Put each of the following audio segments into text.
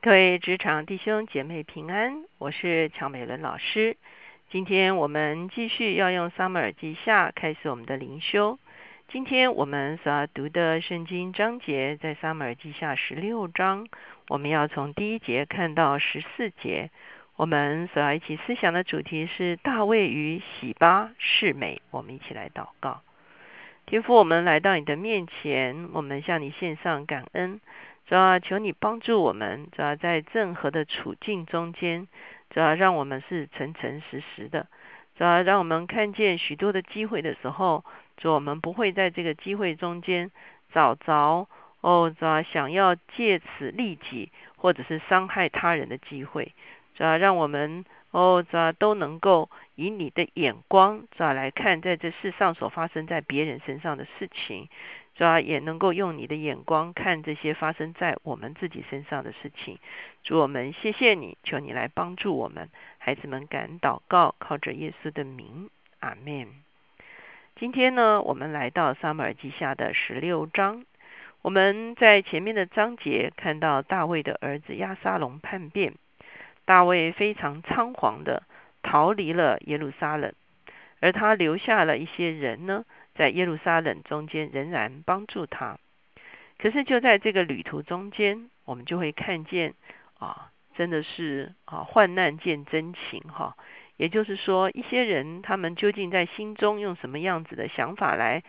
各位职场弟兄姐妹平安，我是乔美伦老师。今天我们继续要用撒母耳记下开始我们的灵修。今天我们所要读的圣经章节在撒母耳记下十六章，我们要从第一节看到十四节。我们所要一起思想的主题是大卫与喜巴是美。我们一起来祷告，天父，我们来到你的面前，我们向你献上感恩。主要求你帮助我们，主要在任何的处境中间，主要让我们是诚诚实实的，主要让我们看见许多的机会的时候，主我们不会在这个机会中间找着哦，主要想要借此利己或者是伤害他人的机会，主要让我们哦，主要都能够以你的眼光，主要来看在这世上所发生在别人身上的事情。主要也能够用你的眼光看这些发生在我们自己身上的事情。主我们谢谢你，求你来帮助我们，孩子们敢祷告，靠着耶稣的名，阿门。今天呢，我们来到撒母耳记下的十六章。我们在前面的章节看到大卫的儿子亚沙龙叛变，大卫非常仓皇的逃离了耶路撒冷，而他留下了一些人呢。在耶路撒冷中间仍然帮助他，可是就在这个旅途中间，我们就会看见啊，真的是啊，患难见真情哈。也就是说，一些人他们究竟在心中用什么样子的想法来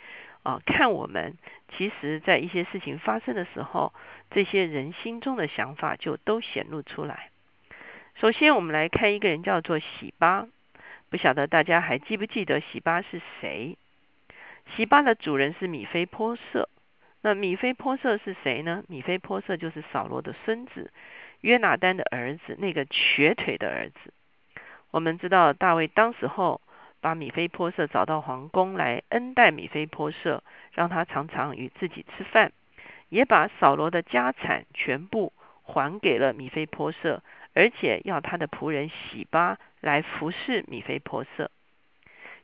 啊看我们？其实，在一些事情发生的时候，这些人心中的想法就都显露出来。首先，我们来看一个人叫做喜巴，不晓得大家还记不记得喜巴是谁？喜巴的主人是米菲波色，那米菲波色是谁呢？米菲波色就是扫罗的孙子约拿丹的儿子，那个瘸腿的儿子。我们知道大卫当时候把米菲波色找到皇宫来恩待米菲波色，让他常常与自己吃饭，也把扫罗的家产全部还给了米菲波色，而且要他的仆人喜巴来服侍米菲波色。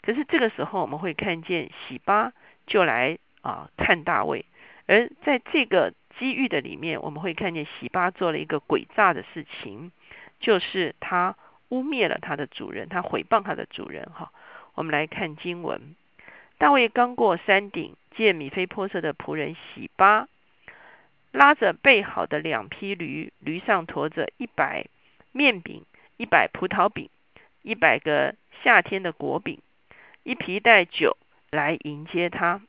可是这个时候，我们会看见喜巴就来啊看大卫，而在这个机遇的里面，我们会看见喜巴做了一个诡诈的事情，就是他污蔑了他的主人，他毁谤他的主人。哈，我们来看经文：大卫刚过山顶，见米菲波色的仆人喜巴拉着备好的两匹驴，驴上驮着一百面饼、一百葡萄饼、一百个夏天的果饼。一皮带酒来迎接他。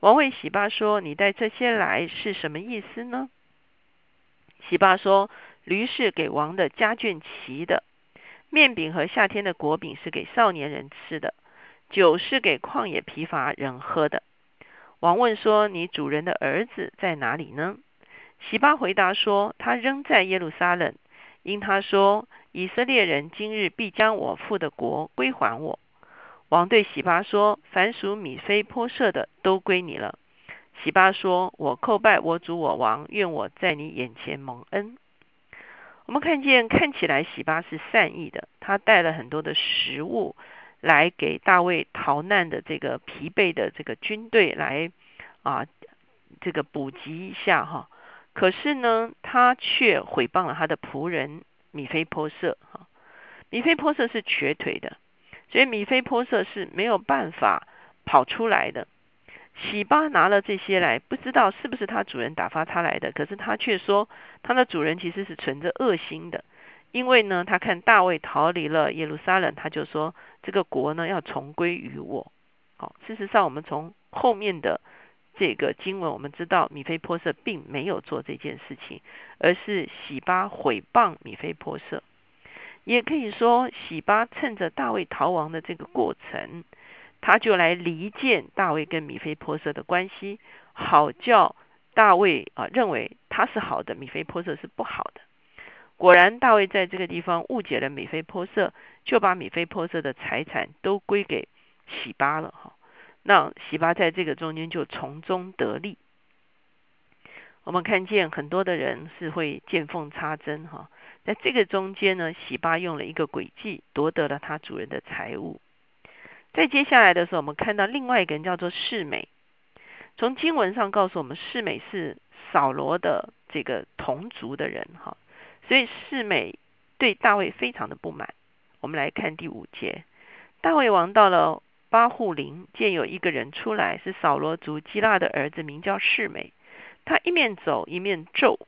王问喜巴说：“你带这些来是什么意思呢？”喜巴说：“驴是给王的家眷骑的，面饼和夏天的果饼是给少年人吃的，酒是给旷野疲乏人喝的。”王问说：“你主人的儿子在哪里呢？”喜巴回答说：“他仍在耶路撒冷，因他说以色列人今日必将我父的国归还我。”王对喜巴说：“凡属米非波设的，都归你了。”喜巴说：“我叩拜我主我王，愿我在你眼前蒙恩。”我们看见，看起来喜巴是善意的，他带了很多的食物来给大卫逃难的这个疲惫的这个军队来啊，这个补给一下哈。可是呢，他却毁谤了他的仆人米非波设哈。米非波设是瘸腿的。所以米菲波色是没有办法跑出来的。喜巴拿了这些来，不知道是不是他主人打发他来的，可是他却说他的主人其实是存着恶心的，因为呢，他看大卫逃离了耶路撒冷，他就说这个国呢要重归于我。好，事实上我们从后面的这个经文，我们知道米菲波色并没有做这件事情，而是喜巴毁谤米菲波色。也可以说，喜巴趁着大卫逃亡的这个过程，他就来离间大卫跟米菲波色的关系，好叫大卫啊认为他是好的，米菲波色是不好的。果然，大卫在这个地方误解了米菲波色，就把米菲波色的财产都归给喜巴了哈。那喜巴在这个中间就从中得利。我们看见很多的人是会见缝插针哈。在这个中间呢，喜巴用了一个诡计，夺得了他主人的财物。在接下来的时候，我们看到另外一个人叫做世美。从经文上告诉我们，世美是扫罗的这个同族的人，哈，所以世美对大卫非常的不满。我们来看第五节，大卫王到了巴户林，见有一个人出来，是扫罗族基拉的儿子，名叫世美。他一面走一面咒，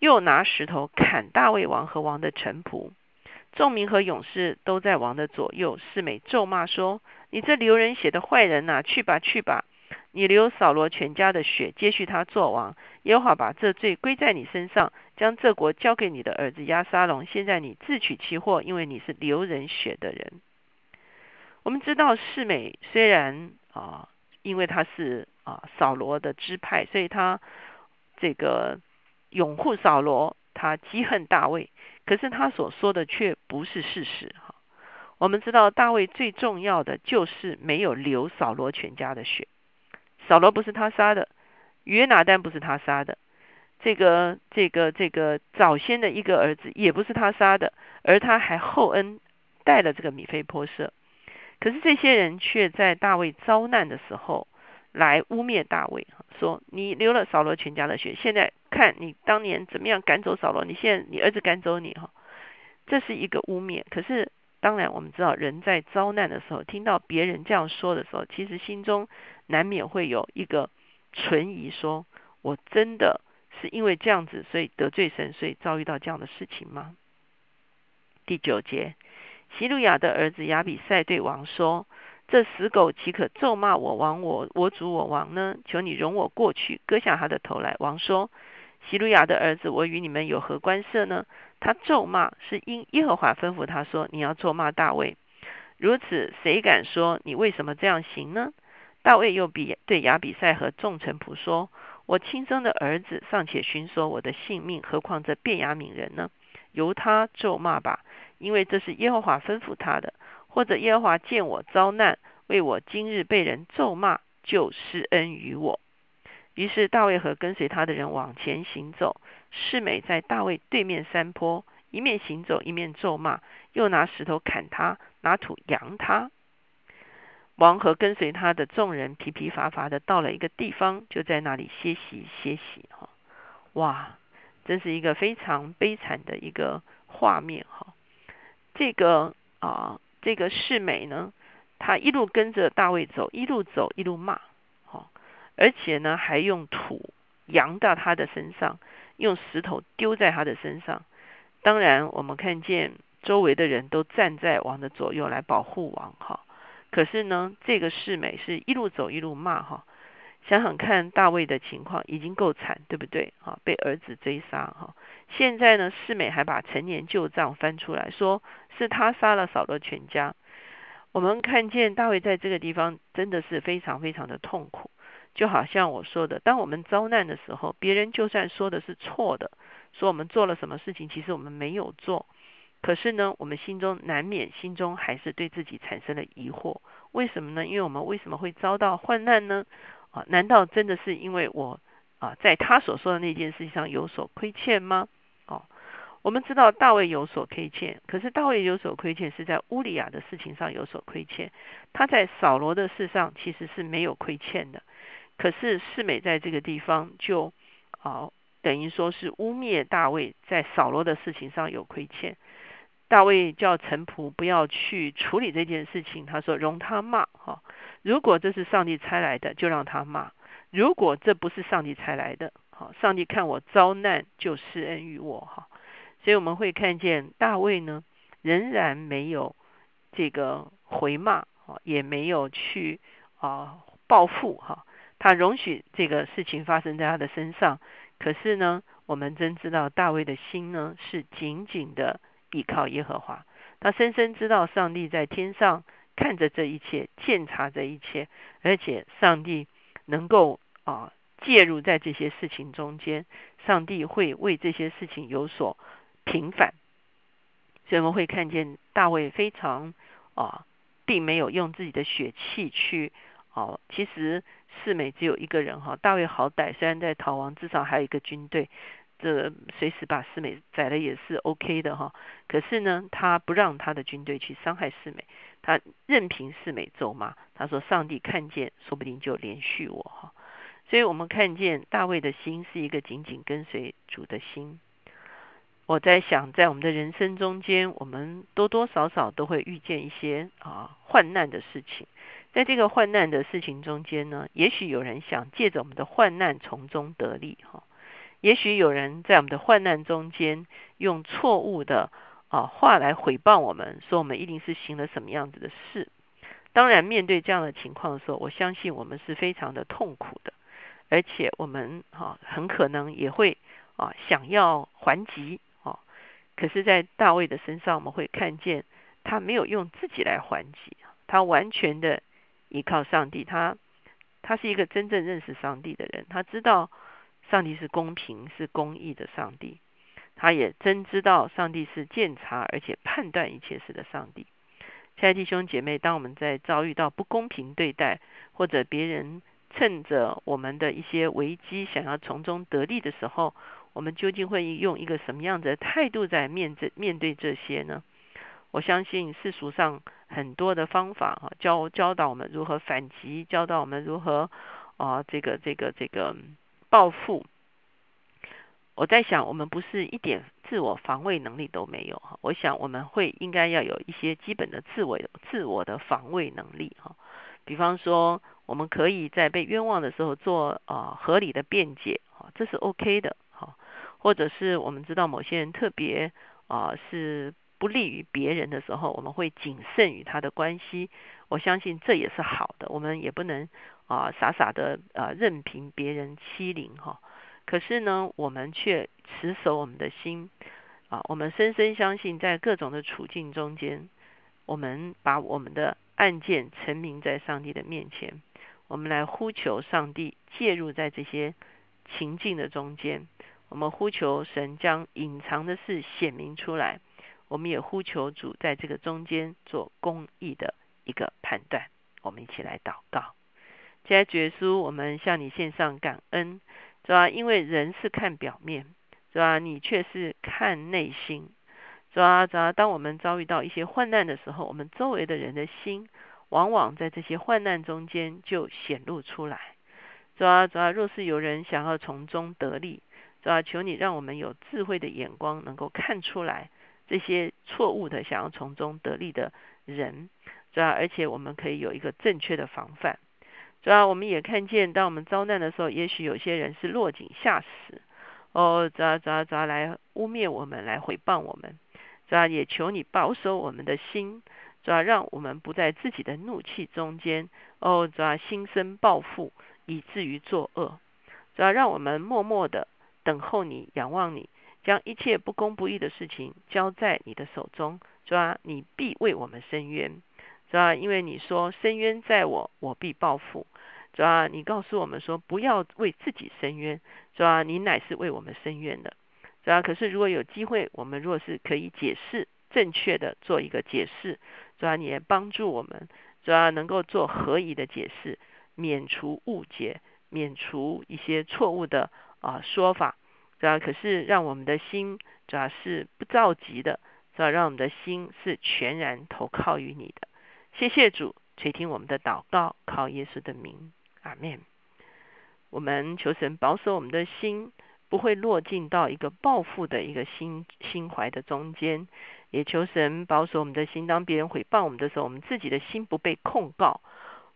又拿石头砍大卫王和王的臣仆。众民和勇士都在王的左右。世美咒骂说：“你这流人血的坏人呐，去吧去吧！你流扫罗全家的血，接续他做王。也好把这罪归在你身上，将这国交给你的儿子亚沙龙。现在你自取其祸，因为你是流人血的人。”我们知道世美虽然啊，因为他是啊扫罗的支派，所以他这个拥护扫罗，他嫉恨大卫。可是他所说的却不是事实哈。我们知道大卫最重要的就是没有流扫罗全家的血，扫罗不是他杀的，约拿丹不是他杀的，这个这个这个早先的一个儿子也不是他杀的，而他还厚恩带了这个米菲波设。可是这些人却在大卫遭难的时候来污蔑大卫，说你流了扫罗全家的血，现在。看你当年怎么样赶走扫罗，你现在你儿子赶走你哈，这是一个污蔑。可是当然我们知道，人在遭难的时候，听到别人这样说的时候，其实心中难免会有一个存疑：说我真的是因为这样子，所以得罪神，所以遭遇到这样的事情吗？第九节，希路亚的儿子亚比赛对王说。这死狗岂可咒骂我王我我主我王呢？求你容我过去，割下他的头来。王说：希路亚的儿子，我与你们有何关涉呢？他咒骂是因耶和华吩咐他说：你要咒骂大卫。如此，谁敢说你为什么这样行呢？大卫又比对亚比赛和众臣仆说：我亲生的儿子尚且寻索我的性命，何况这便雅悯人呢？由他咒骂吧，因为这是耶和华吩咐他的。或者耶和华见我遭难，为我今日被人咒骂，就施恩于我。于是大卫和跟随他的人往前行走。世美在大卫对面山坡，一面行走，一面咒骂，又拿石头砍他，拿土扬他。王和跟随他的众人疲疲乏乏的到了一个地方，就在那里歇息歇息。哈，哇，真是一个非常悲惨的一个画面。哈，这个啊。这个世美呢，他一路跟着大卫走，一路走一路骂，好，而且呢还用土扬到他的身上，用石头丢在他的身上。当然，我们看见周围的人都站在王的左右来保护王，哈。可是呢，这个世美是一路走一路骂，哈。想想看，大卫的情况已经够惨，对不对？哈，被儿子追杀，哈。现在呢，世美还把陈年旧账翻出来说。是他杀了扫罗全家。我们看见大卫在这个地方真的是非常非常的痛苦，就好像我说的，当我们遭难的时候，别人就算说的是错的，说我们做了什么事情，其实我们没有做，可是呢，我们心中难免心中还是对自己产生了疑惑。为什么呢？因为我们为什么会遭到患难呢？啊，难道真的是因为我啊，在他所说的那件事情上有所亏欠吗？哦我们知道大卫有所亏欠，可是大卫有所亏欠是在乌利亚的事情上有所亏欠，他在扫罗的事上其实是没有亏欠的。可是世美在这个地方就啊，等于说是污蔑大卫在扫罗的事情上有亏欠。大卫叫臣仆不要去处理这件事情，他说容他骂哈。如果这是上帝差来的，就让他骂；如果这不是上帝差来的，好，上帝看我遭难就施恩于我哈。所以我们会看见大卫呢，仍然没有这个回骂啊，也没有去啊报复哈。他容许这个事情发生在他的身上，可是呢，我们真知道大卫的心呢是紧紧的依靠耶和华。他深深知道上帝在天上看着这一切，鉴察这一切，而且上帝能够啊介入在这些事情中间，上帝会为这些事情有所。平反，所以我们会看见大卫非常啊，并没有用自己的血气去哦。其实四美只有一个人哈，大卫好歹虽然在逃亡，至少还有一个军队，这随时把四美宰了也是 OK 的哈。可是呢，他不让他的军队去伤害四美，他任凭四美咒骂。他说：“上帝看见，说不定就连续我哈。”所以我们看见大卫的心是一个紧紧跟随主的心。我在想，在我们的人生中间，我们多多少少都会遇见一些啊患难的事情。在这个患难的事情中间呢，也许有人想借着我们的患难从中得利哈。也许有人在我们的患难中间用错误的啊话来诽谤我们，说我们一定是行了什么样子的事。当然，面对这样的情况的时候，我相信我们是非常的痛苦的，而且我们哈很可能也会啊想要还击啊。可是，在大卫的身上，我们会看见他没有用自己来还击，他完全的。依靠上帝，他他是一个真正认识上帝的人，他知道上帝是公平、是公义的上帝，他也真知道上帝是鉴察而且判断一切事的上帝。亲爱的弟兄姐妹，当我们在遭遇到不公平对待，或者别人趁着我们的一些危机想要从中得利的时候，我们究竟会用一个什么样的态度在面对面对这些呢？我相信世俗上很多的方法哈，教教导我们如何反击，教导我们如何啊这个这个这个报复。我在想，我们不是一点自我防卫能力都没有哈。我想我们会应该要有一些基本的自我自我的防卫能力哈。比方说，我们可以在被冤枉的时候做啊合理的辩解哈，这是 OK 的哈。或者是我们知道某些人特别啊是。不利于别人的时候，我们会谨慎与他的关系。我相信这也是好的。我们也不能啊傻傻的啊任凭别人欺凌哈。可是呢，我们却持守我们的心啊。我们深深相信，在各种的处境中间，我们把我们的案件陈明在上帝的面前，我们来呼求上帝介入在这些情境的中间。我们呼求神将隐藏的事显明出来。我们也呼求主在这个中间做公义的一个判断。我们一起来祷告。接主耶，我们向你献上感恩，是吧？因为人是看表面，是吧？你却是看内心，是吧？是吧？当我们遭遇到一些患难的时候，我们周围的人的心，往往在这些患难中间就显露出来，是吧？是吧？若是有人想要从中得利，是吧？求你让我们有智慧的眼光，能够看出来。这些错误的想要从中得利的人，主要而且我们可以有一个正确的防范。主要我们也看见，当我们遭难的时候，也许有些人是落井下石，哦，主要主要主要来污蔑我们，来诽谤我们。主要也求你保守我们的心，主要让我们不在自己的怒气中间，哦，主要心生报复，以至于作恶。主要让我们默默的等候你，仰望你。将一切不公不义的事情交在你的手中，是吧？你必为我们伸冤，是吧？因为你说伸冤在我，我必报复，是吧？你告诉我们说不要为自己伸冤，是吧？你乃是为我们伸冤的，是吧？可是如果有机会，我们若是可以解释正确的做一个解释，是吧？你也帮助我们，是吧？能够做合宜的解释，免除误解，免除一些错误的啊说法。主要可是让我们的心主要是不着急的，主要让我们的心是全然投靠于你的。谢谢主垂听我们的祷告，靠耶稣的名，阿门。我们求神保守我们的心，不会落进到一个报复的一个心心怀的中间；也求神保守我们的心，当别人诽谤我们的时候，我们自己的心不被控告，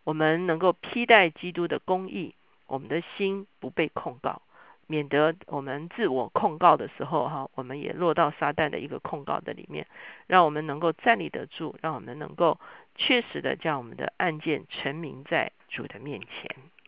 我们能够披戴基督的公义，我们的心不被控告。免得我们自我控告的时候，哈，我们也落到撒旦的一个控告的里面，让我们能够站立得住，让我们能够确实的将我们的案件陈明在主的面前。